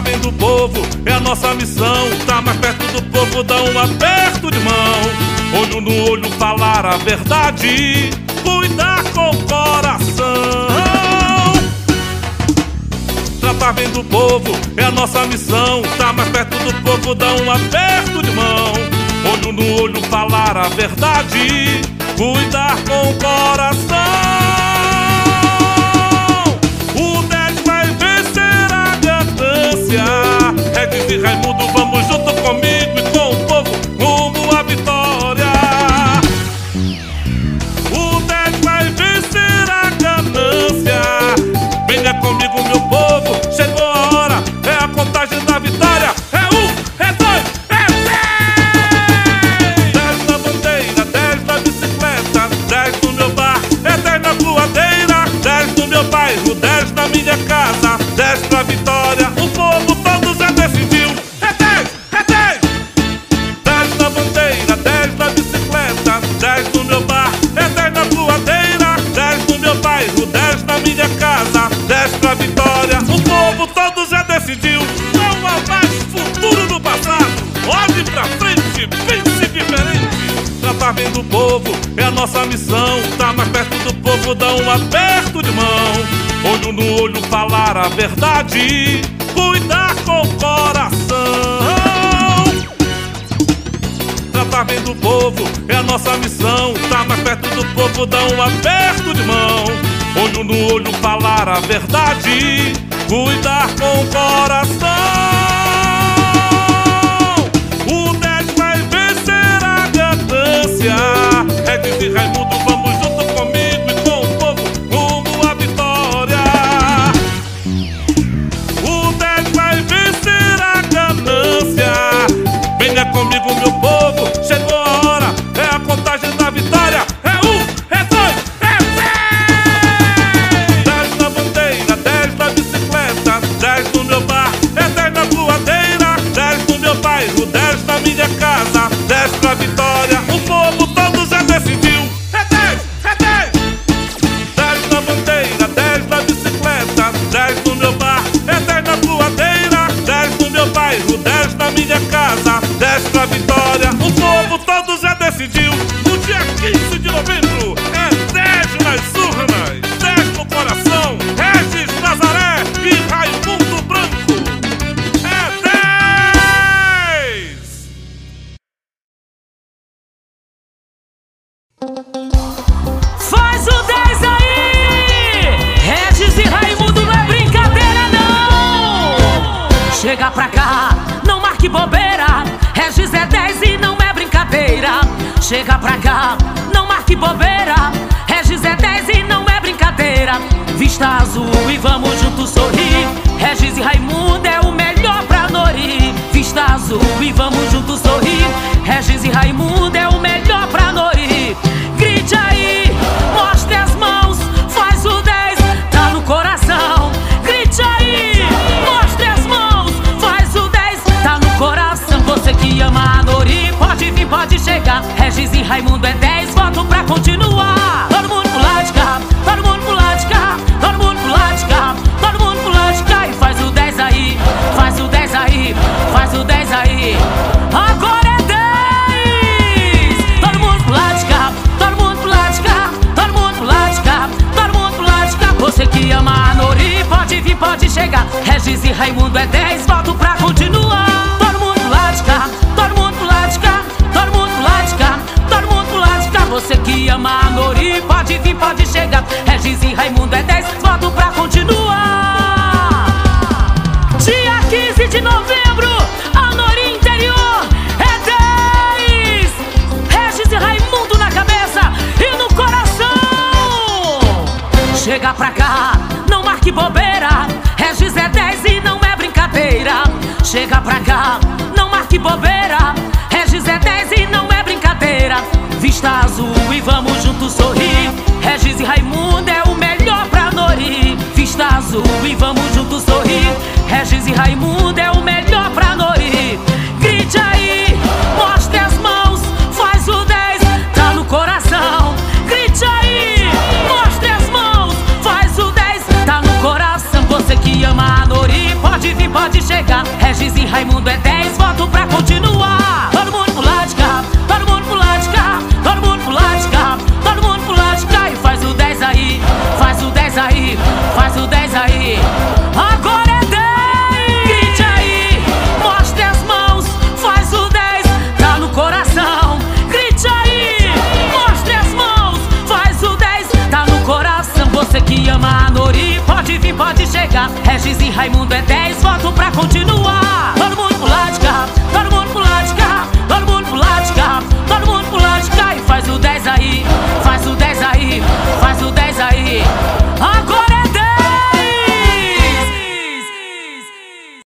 vendo o povo, é a nossa missão. Tá mais perto do povo, dá um aperto de mão. Olho no olho, falar a verdade. Cuidar com o coração. Tratar bem do povo é a nossa missão. Tá mais perto do povo, dá um aperto de mão. Olho no olho, falar a verdade. Cuidar com o coração. Meu povo, chegou a hora, é a contagem da vitória. É um, é dois, é dez. Dez na bandeira, dez na bicicleta, dez no meu bar, é dez na voadeira, dez no meu bairro, dez na minha casa, dez pra vitória. No passado. Olhe pra frente, pense diferente. Tratar bem do povo é a nossa missão. Tá mais perto do povo, dá um aperto de mão. Olho no olho, falar a verdade. Cuidar com o coração. Bem do povo é a nossa missão. Tá mais perto do povo, dá um aperto de mão. Olho no olho, falar a verdade. Cuidar com o coração. Chega pra cá, não marque bobeira. Regis é 10 e não é brincadeira. Vista azul e vamos juntos sorrir. Regis e Raimundo é o melhor pra Nori. Vista azul e vamos juntos sorrir. Regis e Raimundo é o melhor pode chegar. Regis e Raimundo é 10, voto pra continuar. Todo mundo lado de cá, todo mundo lado de cá, todo mundo lado de cá, todo mundo lado de cá. Você que ama a Nori, pode vir, pode chegar. Regis e Raimundo é 10, voto pra continuar. Dia 15 de novembro, a Nori Interior é 10! Regis e Raimundo na cabeça e no coração! Chega pra cá, não marque bobeira. Chega pra cá, não marque bobeira. Regis é 10 e não é brincadeira. Vista azul e vamos juntos sorrir. Regis e Raimundo é o melhor pra Nori. Vista azul e vamos juntos sorrir. Regis e Raimundo é Raimundo